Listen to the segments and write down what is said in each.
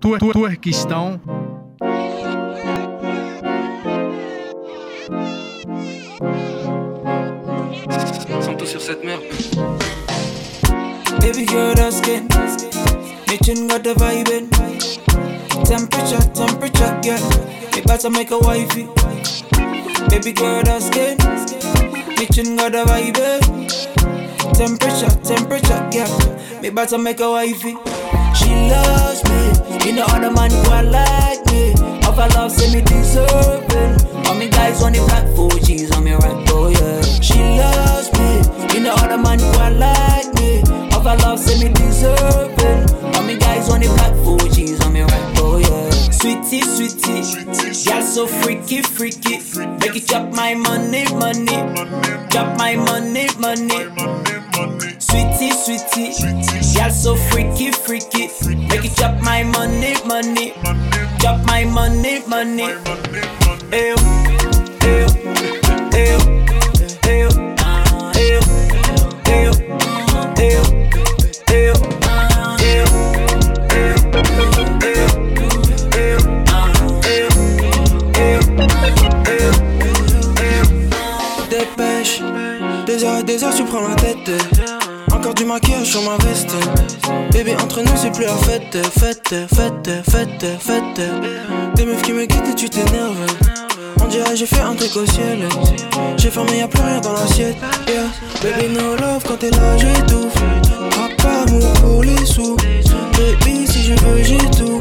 Turquistão. Santo sur cette merde. Baby girl, that skin. Mitchin got the vibe in. Temperature, temperature, girl. You better make a wifey. Baby girl, that skin. Mitchin got the vibe in. Temperature, temperature, girl. Me better make a wifey. She loves. You know other man quite like me. Of her love, say me deserving. All me guys on the black 4G's on me right, oh yeah. She loves me. You know other man quite like me. Of her love, say me deserving. All me guys on the black 4G's on me right, oh yeah. Sweetie, sweetie. Girl so freaky, freaky. Make it chop my money, money. Chop my money, money. Sweetie, sweetie. Girl so freaky, freaky. Make it chop my money, money. Chop my money, money. Ew, des heures, tu prends la tête. Maquillage sur ma veste. Bébé, entre nous, c'est plus la fête. Fête, fête, fête, fête. Des meufs qui me quittent et tu t'énerves. On dirait j'ai fait un truc au ciel. J'ai fermé, y'a plus rien dans l'assiette. Yeah. Baby, no love, quand t'es là, j'étouffe. Pas amour pour les sous. Baby, si je veux, j'ai tout.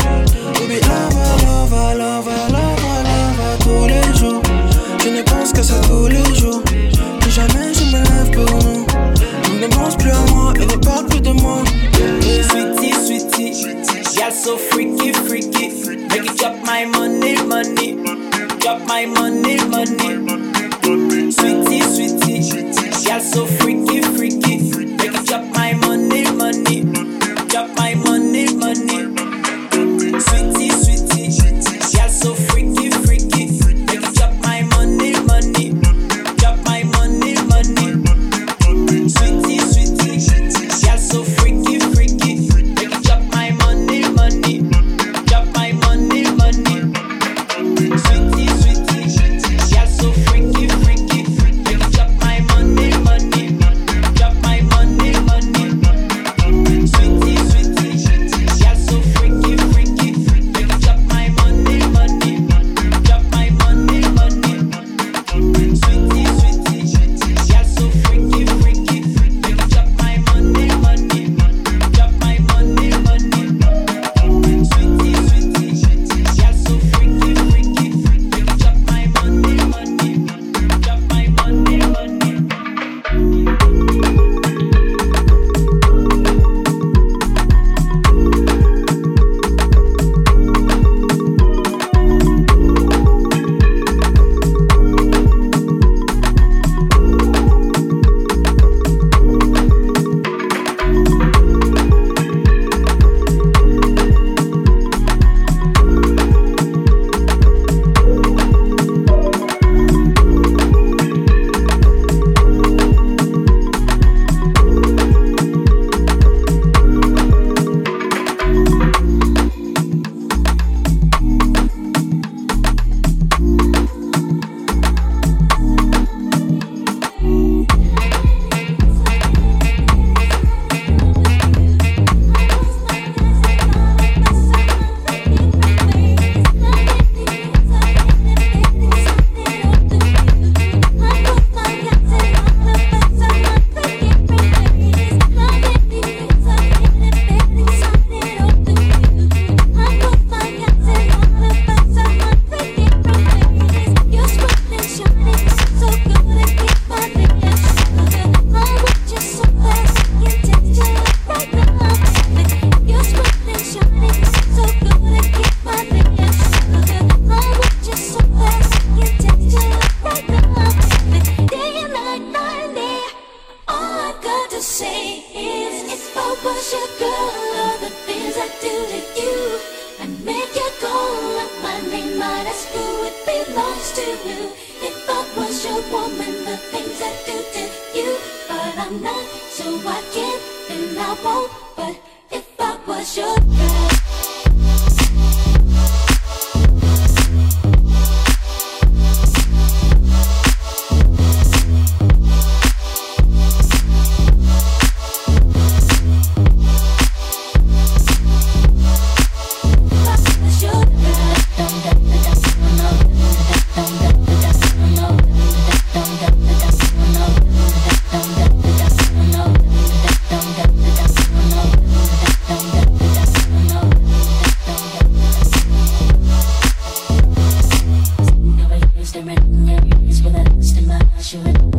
Mastering your use with a master master.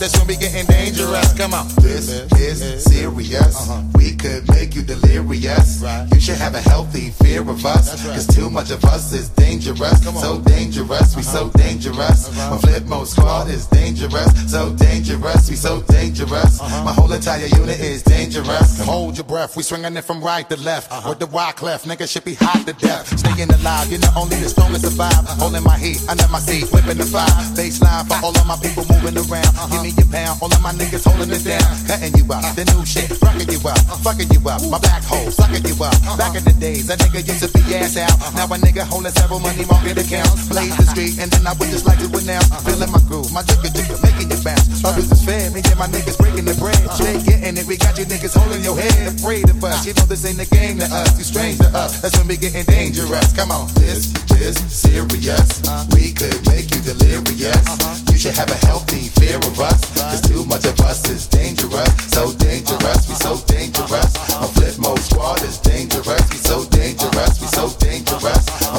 That's when we getting dangerous. Come on. This is serious. Uh-huh. We could make you delirious. You should have a healthy fear of us. Cause too much of us is dangerous. So dangerous, we so uh-huh. dangerous. My flip mode squad is dangerous. So dangerous, we so dangerous. Uh-huh. My whole entire unit is dangerous. Hold your breath, we swinging it from right to left. Uh-huh. With the wide left, nigga should be hot to death. Staying alive, you're not only the strongest survive. Uh-huh. Holding my heat I under my seat, whipping the fire. Baseline for all of my people moving around. Uh-huh. Give me your pound, all of my niggas holding it down. Cutting you out, the new shit, rocking you out, fucking you up. My black hole, sucking you up. Back in the days, a nigga used to be ass out. Now a nigga holding several money market accounts. Blaze the street, and then I would just like to announce. Feeling my groove, my jigger jigger, making you bounce. Others is fair, me and my niggas breaking the bread. They getting it, we got you niggas holding your head. Afraid of us, you know this ain't the game to us. Too strange us, that's when we getting dangerous. Come on, this is serious. We could make you delirious. You should have a healthy fear of us. Cause too much of us is dangerous. So dangerous, we so dangerous. My flip mode squad is dangerous. We so dangerous, we so dangerous.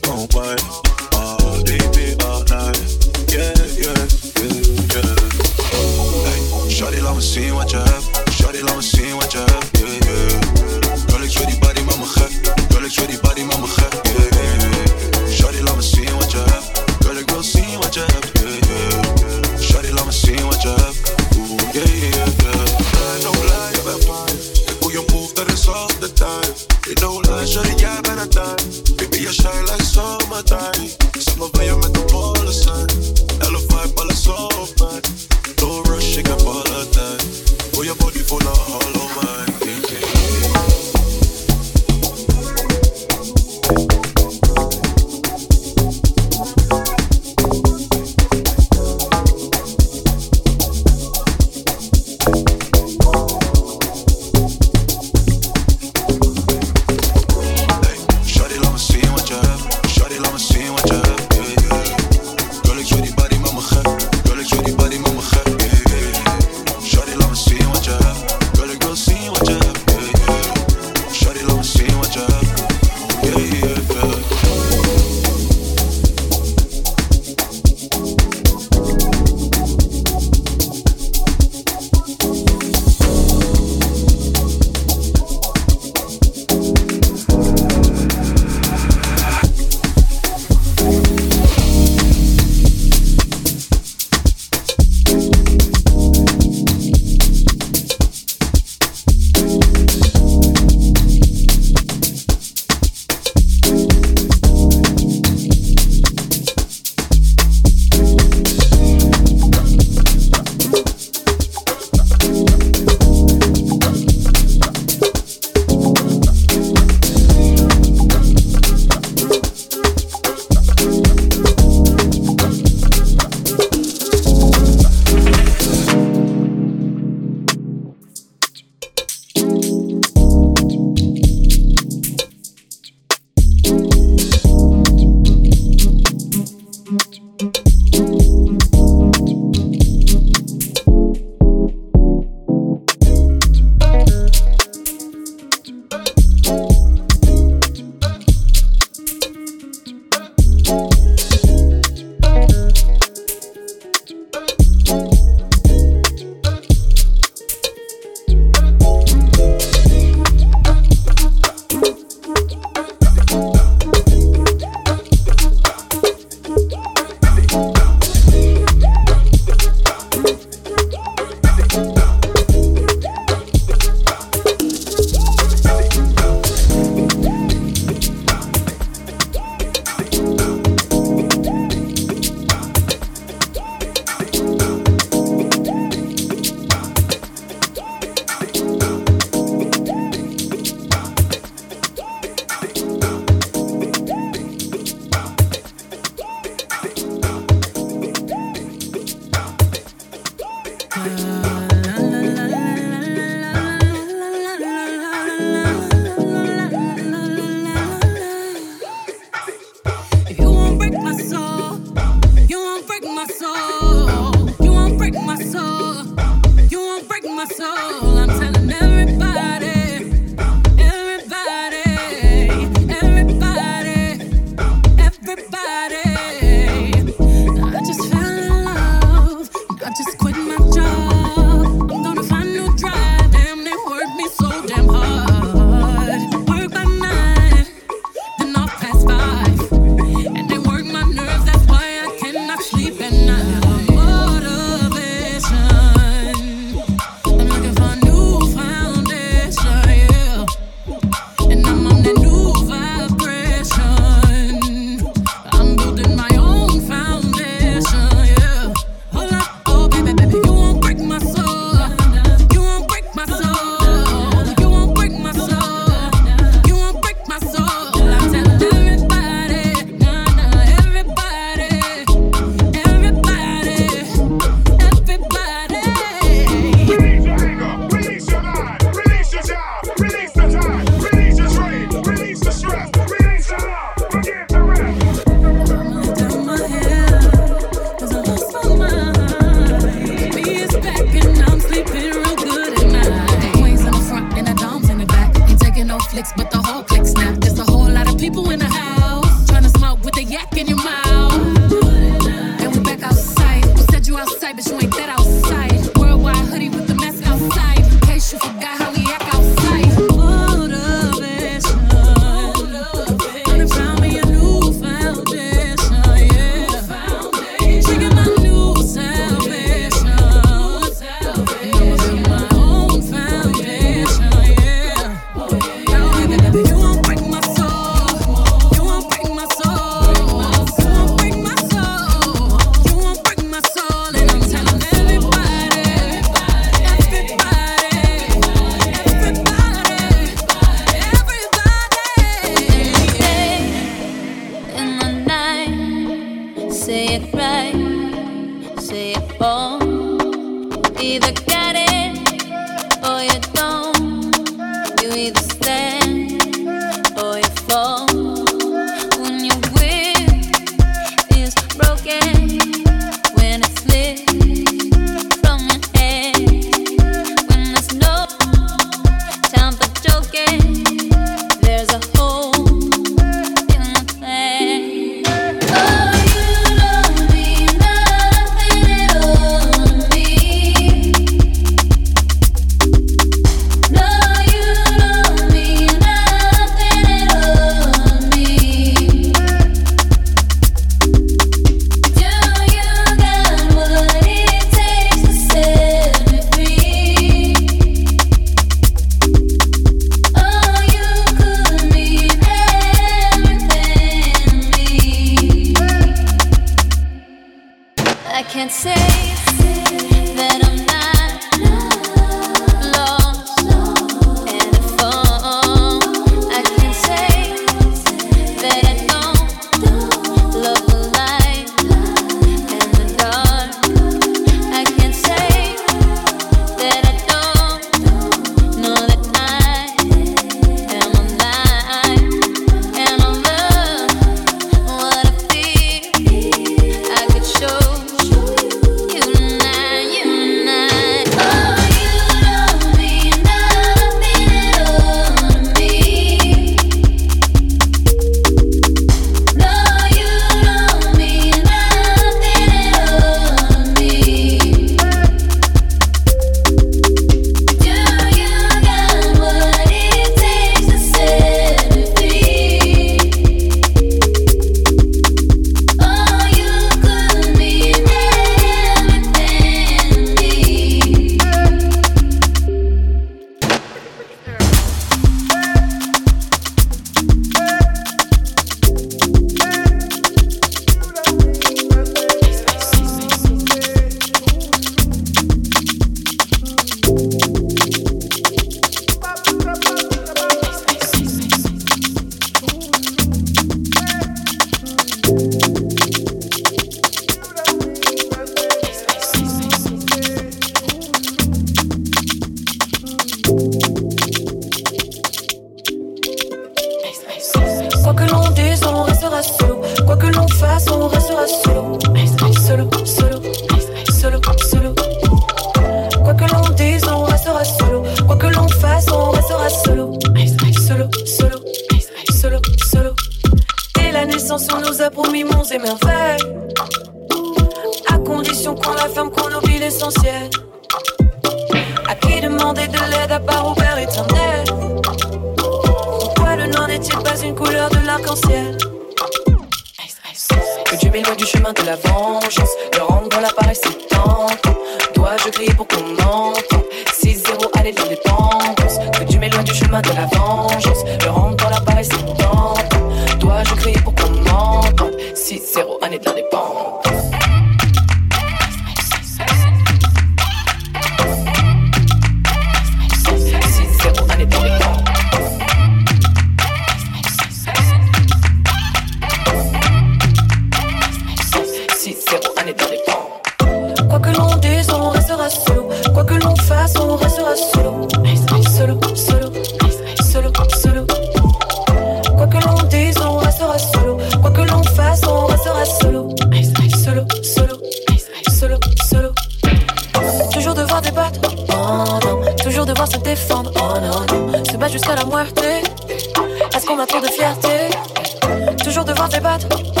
Oh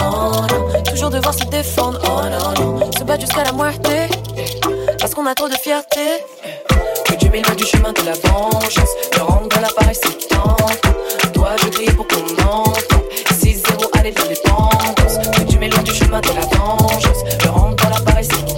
non. Toujours devoir se défendre, oh non. Se battre jusqu'à la muerte. Parce qu'on a trop de fierté. Que Dieu m'éloigne du chemin de la vengeance. Le rendre dans l'appareil, c'est temps. Dois-je crier pour qu'on m'entende 6-0, allez de l'indépendance. Que Dieu m'éloigne du chemin de la vengeance. Le rendre dans l'appareil, c'est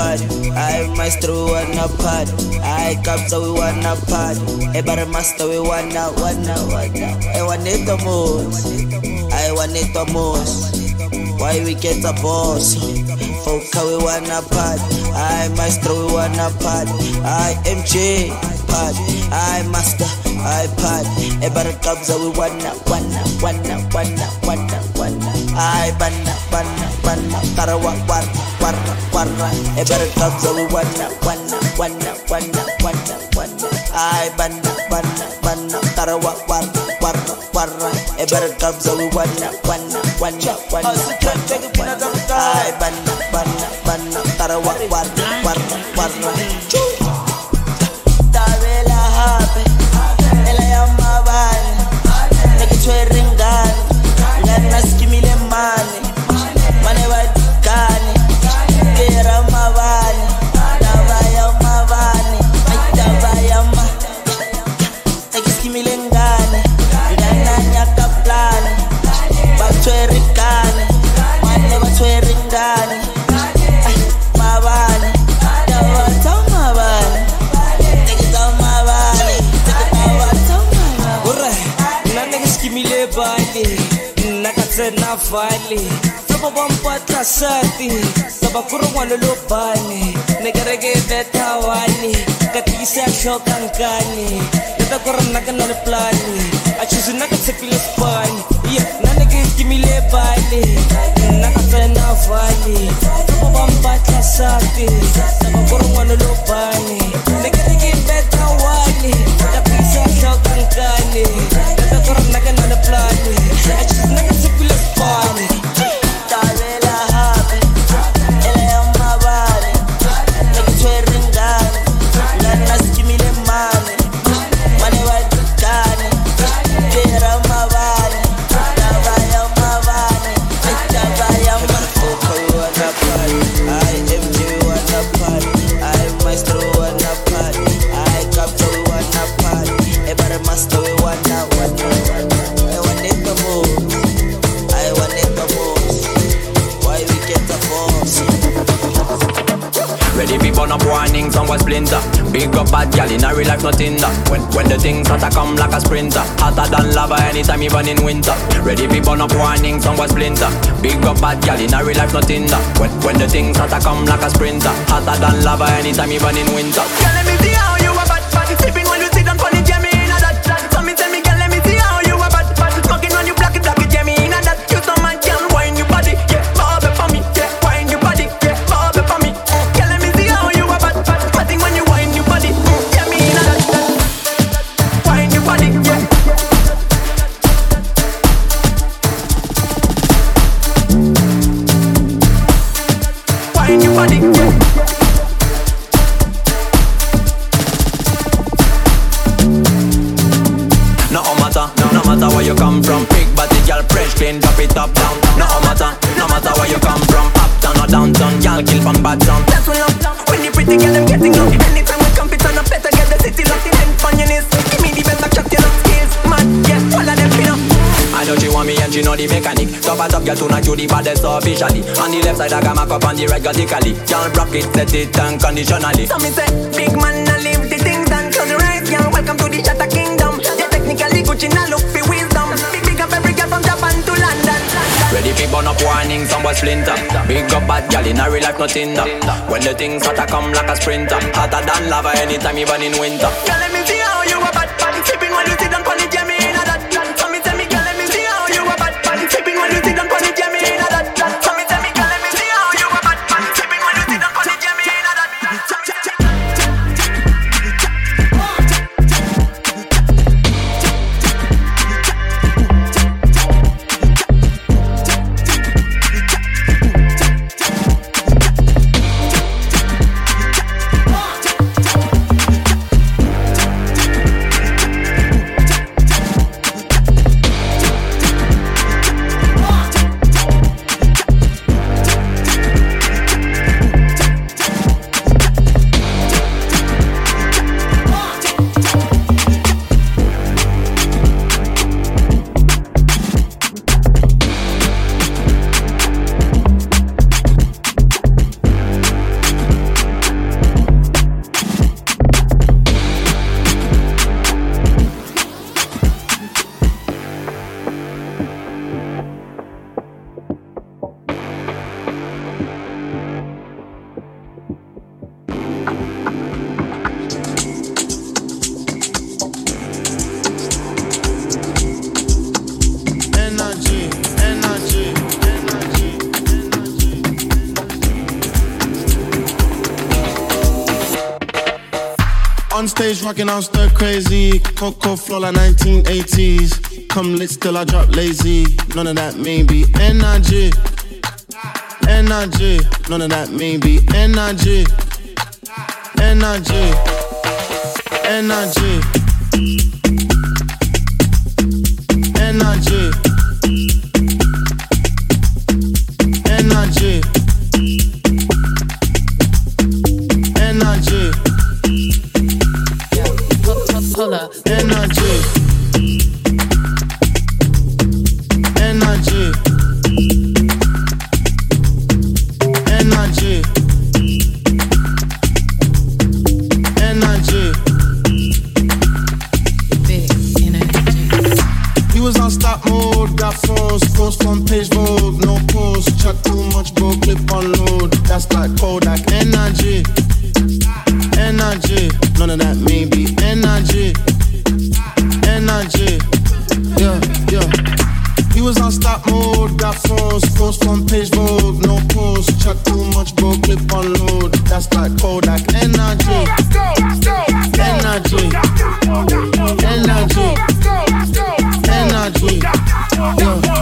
party I Maestro we wanna party I Kabza we wanna party Hey, bara Master we wanna wanna wanna Hey, wanita most. I wanita most. Why we get a boss? Foka we wanna party I Maestro we wanna party I MJ party I Master I party Hey, bara Kabza we wanna wanna wanna wanna wanna wanna I banna banna banna. Tarawa warra warra warra E better clubs so we wanna wanna wanna wanna wanna wanna I banna banna banna Tarawa warra warra warra E better clubs so we wanna wanna wanna wanna wanna I banna banna banna Tarawa warra warra warra abakhulungwa lolubhani nekereke vetawani katiyise yaxoka nkani. Leta ku ri naka na riplani achuzi naka tshepile spani ye na neke timile bali naka tsena vali. Va mpatla sati abakhulungwa lolubhani Married life no Tinder. that. When, when the things start to come like a sprinter. Hotter than lava anytime, even in winter. Ready for burn up warning, somewhat splinter. Big up bad gal in real life not that. When, when the things start to come like a sprinter. Hotter than lava anytime, even in winter. on the left side, I got my cup on the right vertically. Can't rock it, set it unconditionally. So me say, big man, I live the things done. Close your eyes, young. Welcome to the Shatter Kingdom. Yeah, technically, Gucci now look for wisdom. Big, big up every girl from Japan to London. Ready for burn up warning, some boy splinter. Big up bad gal in a real life, no Tinder. When the things hotter come like a sprinter, hotter than lava anytime, even in winter. Girl, let me talking, I'm stir crazy. Coco flow like 1980s. Come lit still, I drop lazy. None of that maybe energy. Energy. None of that maybe energy. Energy. Energy. energy. Much, bro, clip unload. That's like Kodak, energy, energy, energy energy. Yeah.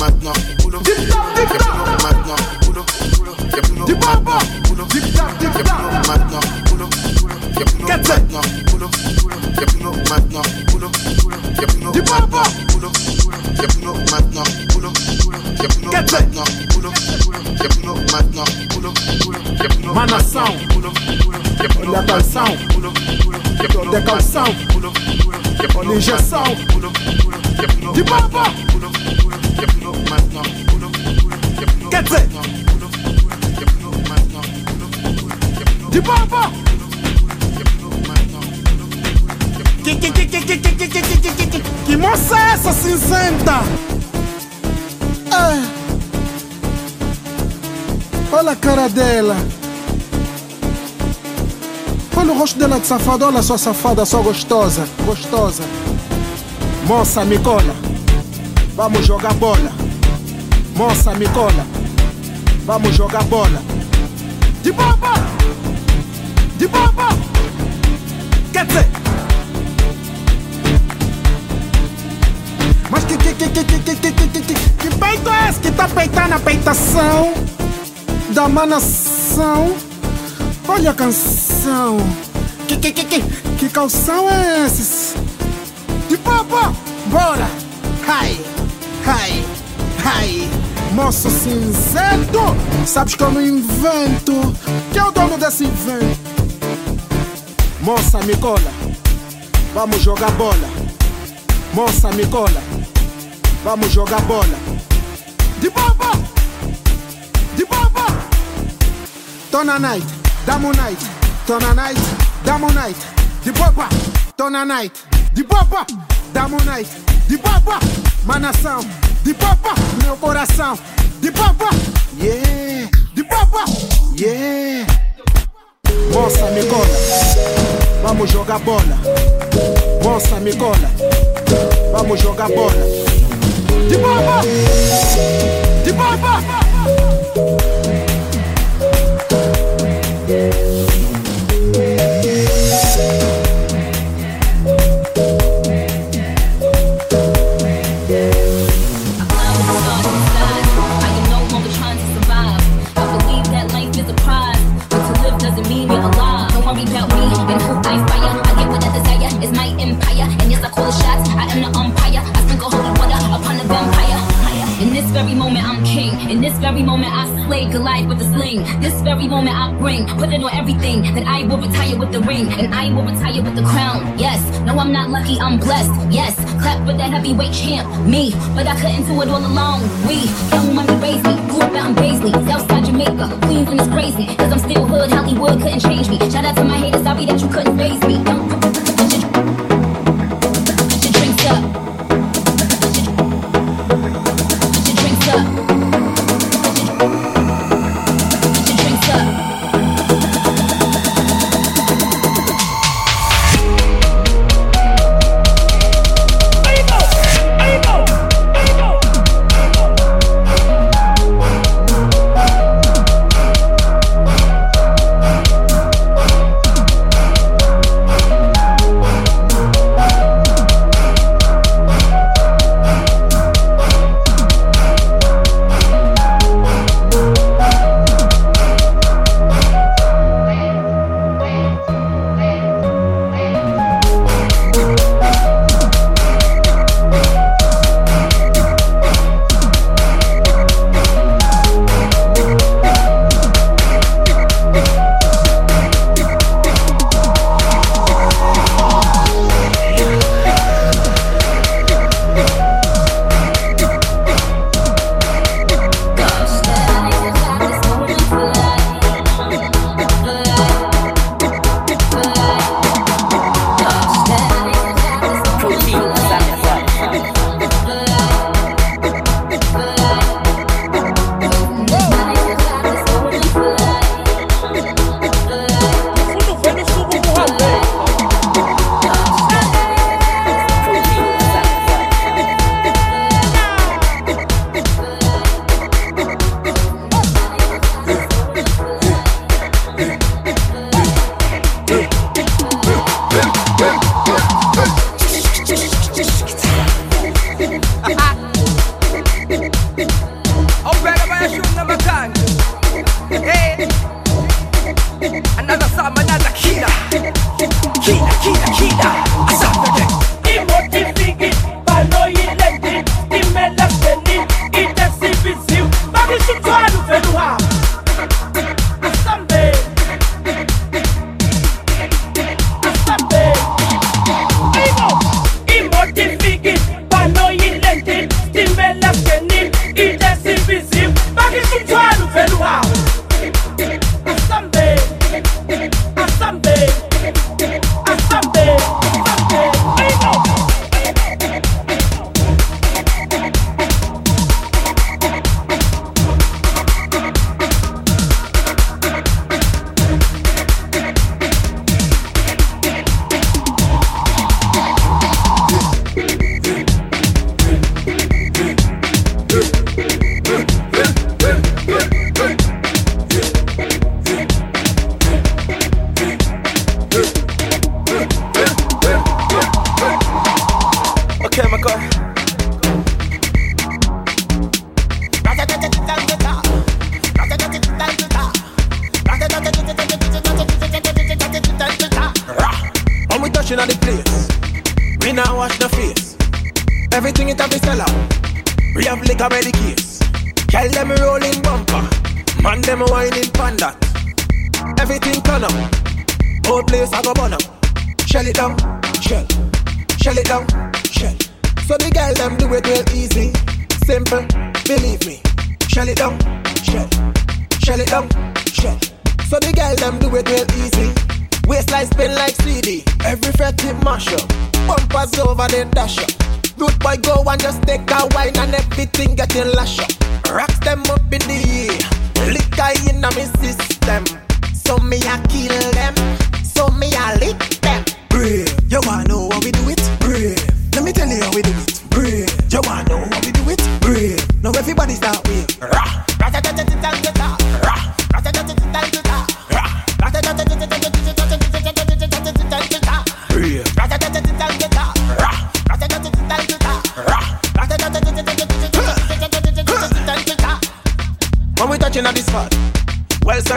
maintenant, boulot. maintenant, boulot. Quer dizer, de bomba! Que, que, que, que, que, que, que, que, que, que, que, que moça é essa cinzenta? Ah. Olha a cara dela. Olha o rosto dela de safada, olha só safada, só gostosa, gostosa. Moça, me cola, vamos jogar bola. Moça, me cola, vamos jogar bola. De baba, de baba. Quer dizer, mas que que que que que que que que que que peito é esse que tá peitando a peitação da manação? Olha a canção. Que, que, que, que, que calção é esses? De papa, bora! Ai, ai, ai, moço cinzento! Sabes que eu não invento? Quem é o dono desse invento? Moça, me cola, vamos jogar bola. Moça, me cola, vamos jogar bola. De papa, de papa! Tô na night, damo night, tô na night. Damo night, de boba, tô na night, de boba, damo night, de boba, manação, de boba, meu coração, de boba, yeah, de boba, yeah. Moça, me cola, vamos jogar bola. Moça, me cola, vamos jogar bola. De boba, de boba. very moment I slay Goliath with a sling. This very moment I bring, put it on everything. That I will retire with the ring, and I will retire with the crown. Yes, no, I'm not lucky, I'm blessed. Yes, clap for that heavyweight champ, me. But I couldn't do it all alone. We, young money raised me, grew up out in Paisley, Southside Jamaica, Queens, and it's crazy. Cause I'm still hood, Hollywood couldn't change me. Shout out to my haters, sorry that you couldn't raise me.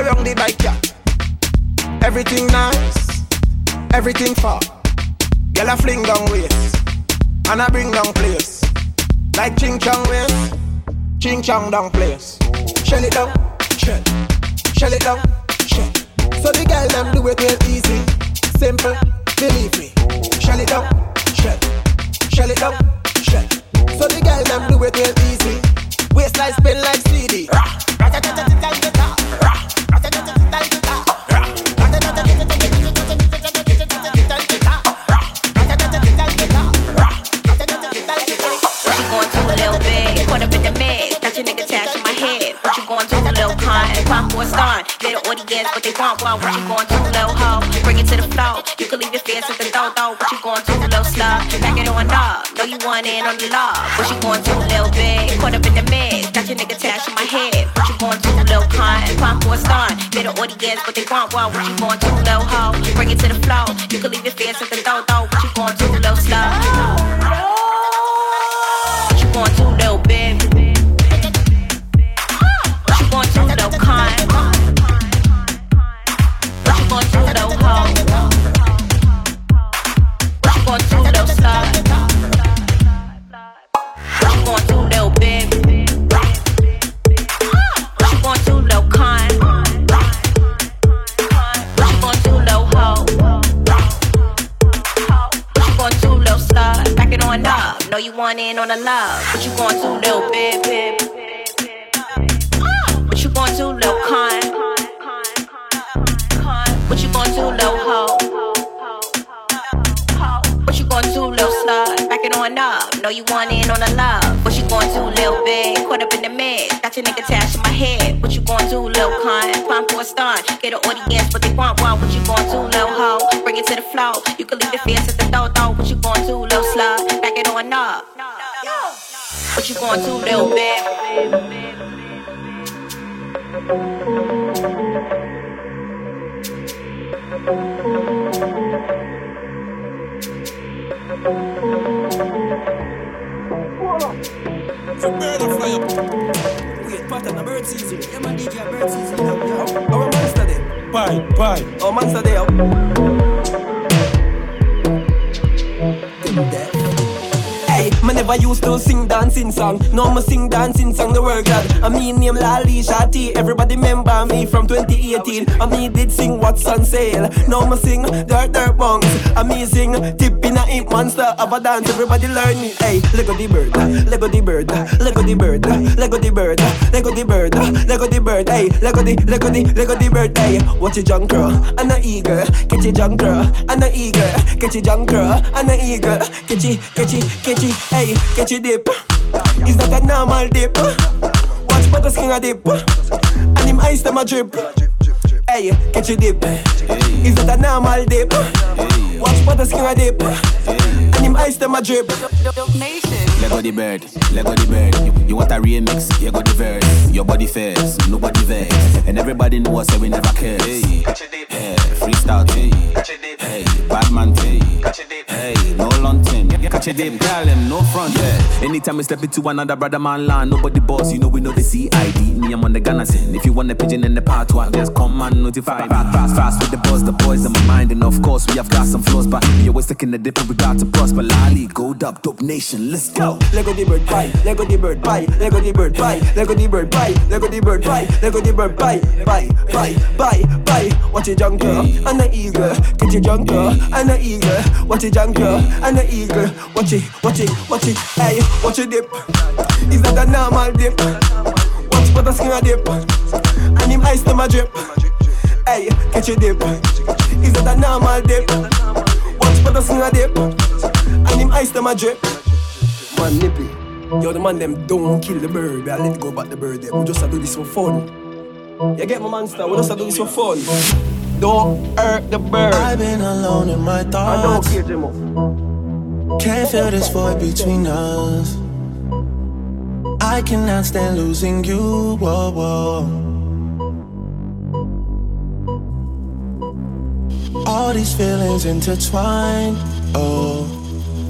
around it like yeah. Everything nice, everything far. Girl, I fling down waist, and I bring down place. Like ching chong waist, ching chong down place. Shell it down, shell, shell it down, shell. So the girl them do it real easy, simple, believe me. Shell it down, shell, shell it down, shell. So the girl them do it real easy. Waistline spin like CD. Pop for a star. Little audience, what they want, well, what you going to, little hoe? Bring it to the floor. You can leave your fears at the door, though. What you going to, little slut? Back it on up. Know you want in on the law. What you going to, little big? Caught up in the mix. Got your nigga attached in my head. What you going to, little con? Pop for a star. Little audience, what they want, well, what you going to, little hoe? Bring it to the flow. You can leave your fears at the door, though. What you going to, little slut? You want in on the love. What you going to, little baby? What it on up. Know you want in on the love. What you going to, little big? Caught up in the mix. Got your nigga attached to my head. What you going to, little con? Climb for a star. Get an audience, but they want one. What you going to, little hoe? Bring it to the flow. You can leave the fears at the door, though. What you going to, little slut? Back it on up. What you going to, little big? So bird a fly up. Wait, pattern a bird season. Yeah, man, DJ a bird season. Yeah, Our monster there. Bye, bye. Our monster there. Hey, me never used to sing dancing song. No, me sing dancing song. The word God. I mean name Lali Shati. Everybody remember me from 2018. I me did sing what's on sale. Now me sing dirt dirt bongs. I me sing tip in a imp monster of a dance. Everybody learn me. Hey, Lego the bird, Lego the bird, Lego the bird, Lego the bird, Lego the bird, Lego the bird. Hey, Lego the Lego the Lego the bird. Hey, watch your junk girl and a eagle. Catch your junk girl and a eagle. Catch your junk girl and a eagle. Catch it, catch it, catch it. Hey, catch it dip. Is that a normal dip? Watch butter skin a dip. And him eyes them a drip. Hey, catch a dip. Is that a normal dip? Watch butter skin a dip. And him ice them a drip. Lego the bird, Lego the bird. You, you want a remix? You got the verse. Your body fares, nobody vex. And everybody knows that we never cares. Hey, hey freestyle, hey, hey, bad man, hey, hey, no long luncheon. Catch a dip, girl, them no front, yeah. Anytime we step into another brother man land, nobody boss, you know we know the CID. Me, I'm on the Ghana scene. If you want a pigeon in the part one, just come and notify me. Fast, fast, fast with the boss, the boys in my mind, and of course we have got some flaws, but we always taking the dip and we got to prosper. Lali, gold up, dope nation, let's go. Lego the bird pie, Lego the bird pie, Lego the bird pie, Lego the bird pie, Lego the bird pie, Lego the bird pie, pie, pie, pie, pie. Watch your junk girl and the eagle, catch your junk girl and the eagle. Watch your junk girl and the eagle. Watch it, watch it, watch it. Hey, watch your dip. Is that a normal dip? Watch skin a dip, and him ice them a drip. Hey, catch your dip. Is that a normal dip? Watch skin a dip, and him ice them a drip. Man nippy. Yo, the man them don't kill the bird. but I let go back the bird. Them. We just a do this for fun. You get my monster? We just a do this for fun. Don't hurt the bird. I've been alone in my I don't thoughts. care, Jimo. Can't feel this void between us. I cannot stand losing you. Whoa, whoa. All these feelings intertwined. Oh,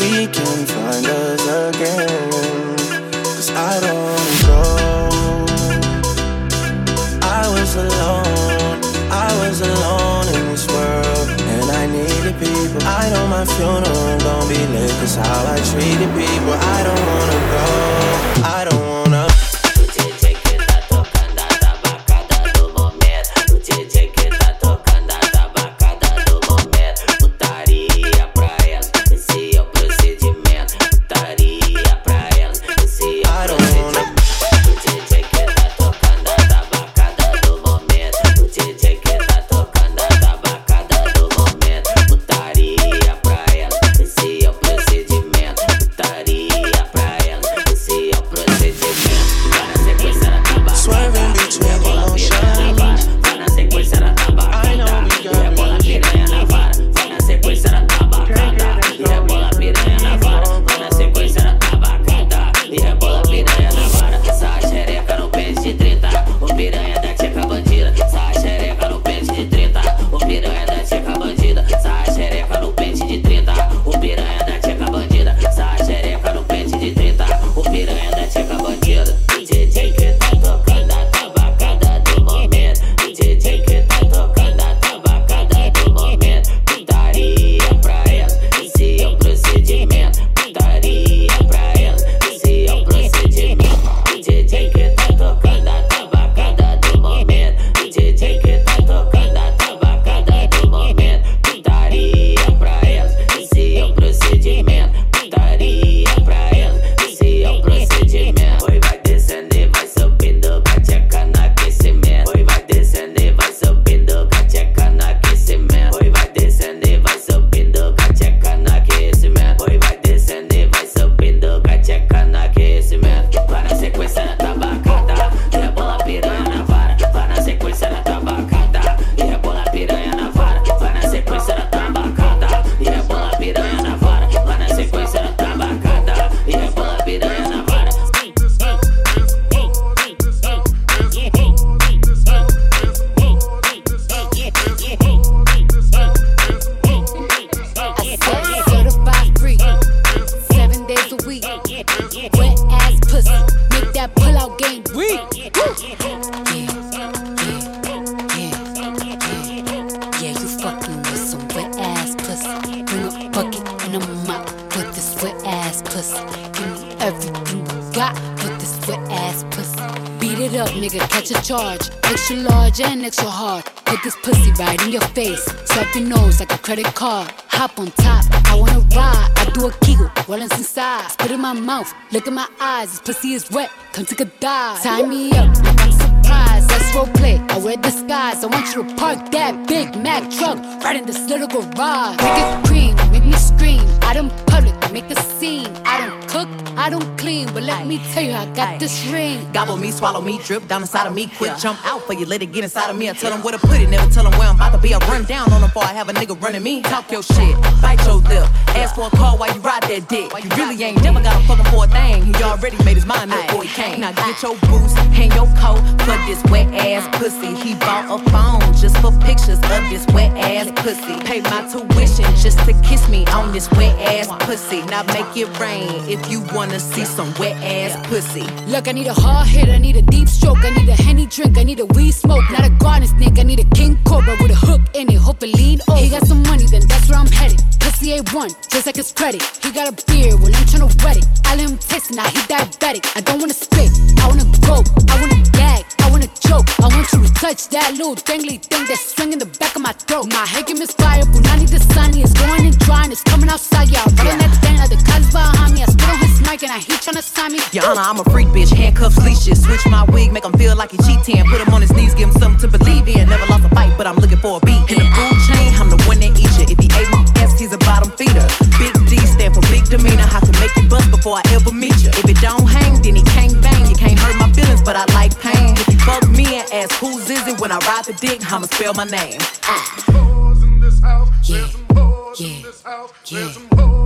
We can find us again. Cause I don't go. I was alone, I was alone in this world, and I needed people. I know my funeral gon' be lit, cause how I treated people. I don't wanna go, I eyes. This pussy is wet, come take a dive. Tie me up, like I'm surprised. That's role play. I wear disguise. I want you to park that Big Mac truck right in this little garage. Make it cream, make me scream. Out in public, make a scene. I don't cook, I don't clean, but let me tell you, I got this ring. Gobble me, swallow me, drip down inside of me. Quick jump out for you, let it get inside of me. I tell them where to put it, never tell them where I'm about to be. I run down on them before I have a nigga running me. Talk your shit, bite your lip. Ask for a call while you ride that dick. You really ain't never got a fucking for a thing. He already made his mind up before he came. Now get your boots, hang your coat for this wet ass pussy. He bought a phone just for pictures of this wet ass pussy. Pay my tuition just to kiss me on this wet ass pussy. Now make it rain if you wanna see some wet ass pussy. Look, I need a hard hit, I need a deep stroke, I need a henny drink, I need a weed smoke, not a garden snake, I need a king cobra with a hook in it, hope it lean over. He got some money, then that's where I'm headed. Pussy A1, just like his credit. He got a beard, well, I'm tryna wet it. I let him taste now he diabetic. I don't wanna spit, I wanna go, I wanna gag, I wanna choke. I want you to touch that little dangly thing that's swinging the back of my throat. My head can misfire, Punani the sunny, it's going and drying, it's coming outside, yeah. I'm running that thing like the college behind me. I mic and I heat tryna sign me. Your Honor, I'm a freak bitch, handcuffs, leashes. Switch my wig, make him feel like he cheating. Put him on his knees, give him something to believe in. Never lost a fight, but I'm looking for a beat. In the food chain, I'm the one that eat you. If he ate my ass, he's a bottom feeder. Big D stand for big demeanor. I can make you bust before I ever meet you. If it don't hang, then he can't bang. You can't hurt my feelings, but I like pain. If you fuck me and ask who's is it when I ride the dick, I'ma spell my name. Yeah, yeah, yeah, yeah.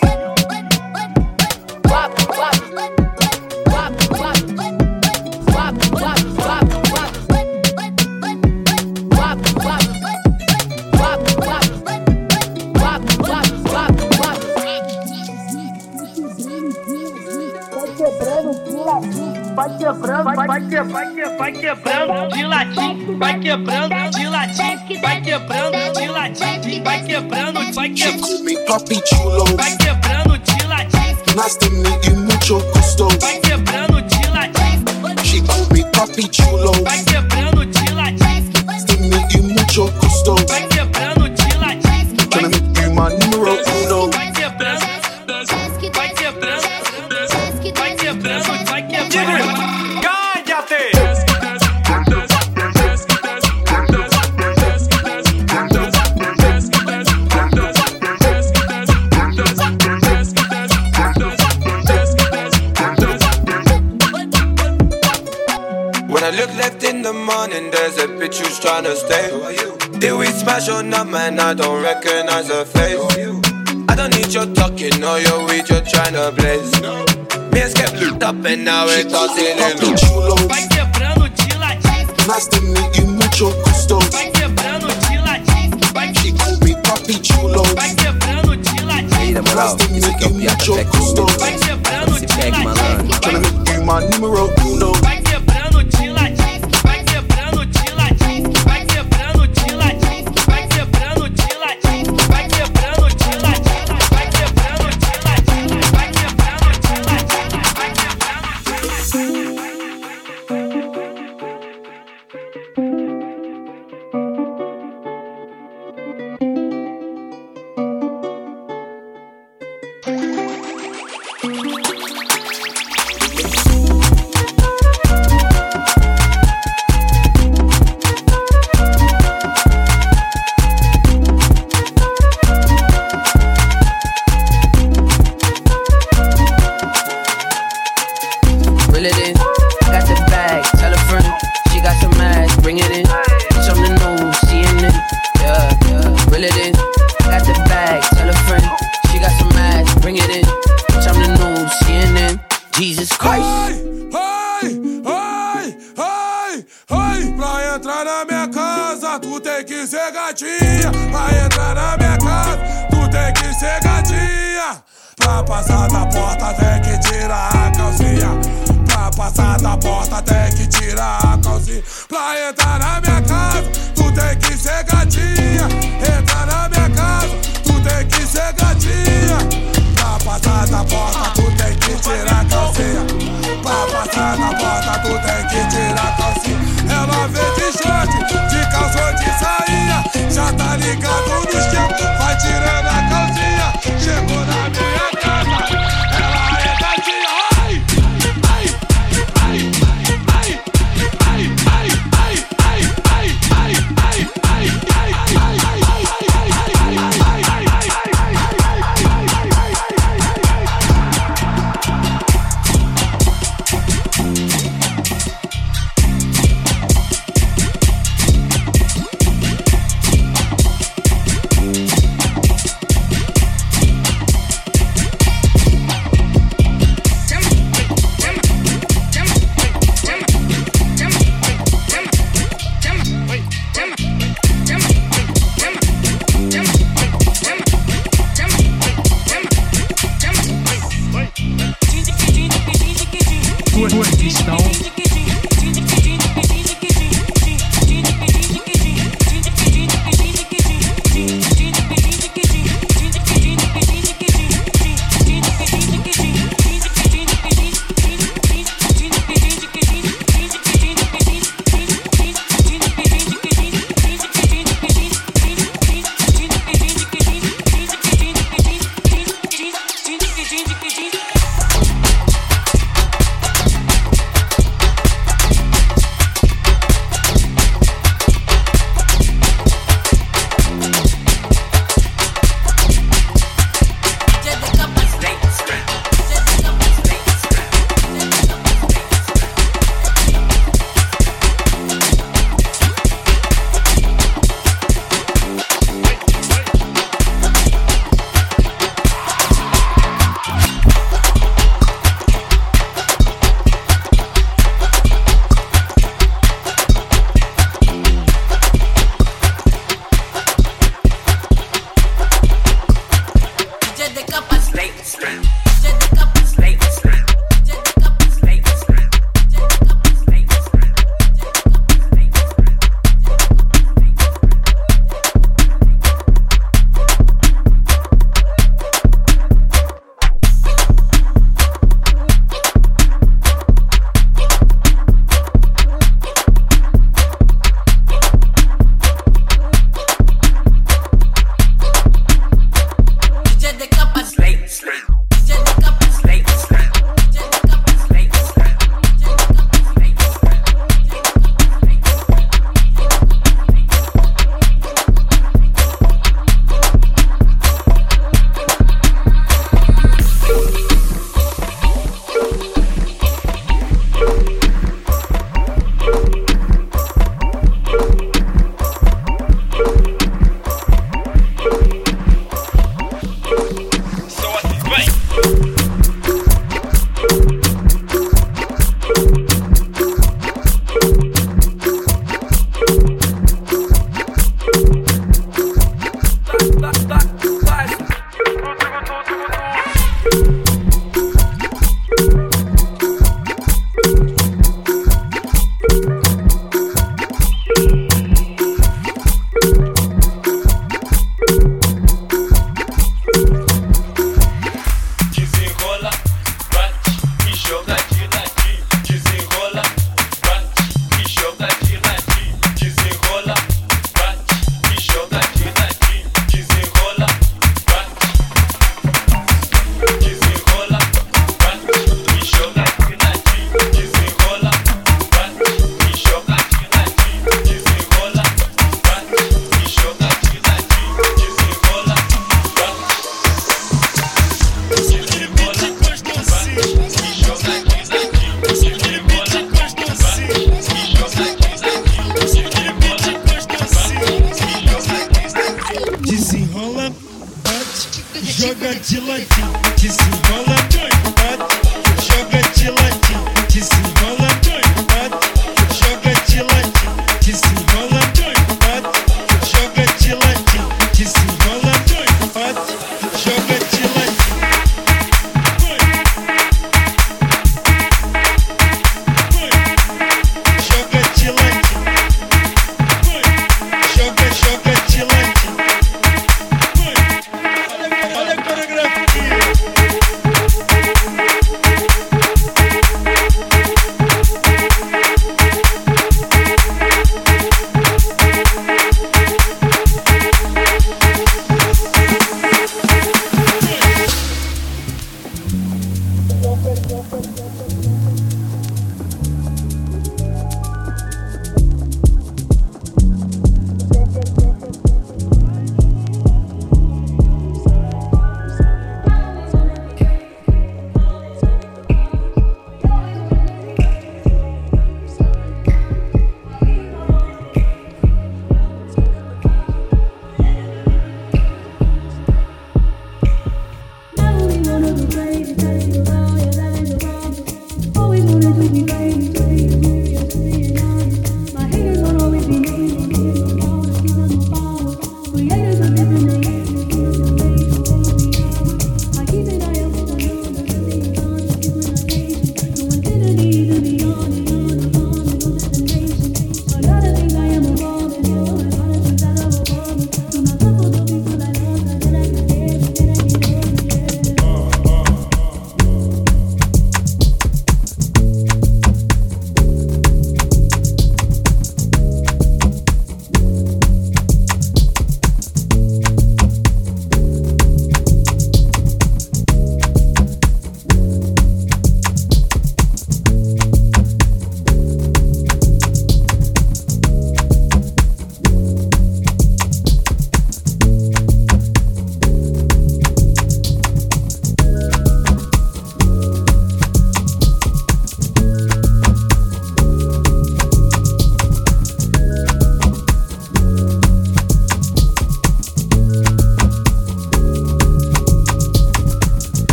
vai quebrando, vai, vai, quebrando, vai, vai quebrando de latim, vai quebrando de latim, vai quebrando de latim, vai quebrando, vai quebrando, vai quebrando de latim. göbreği tirando a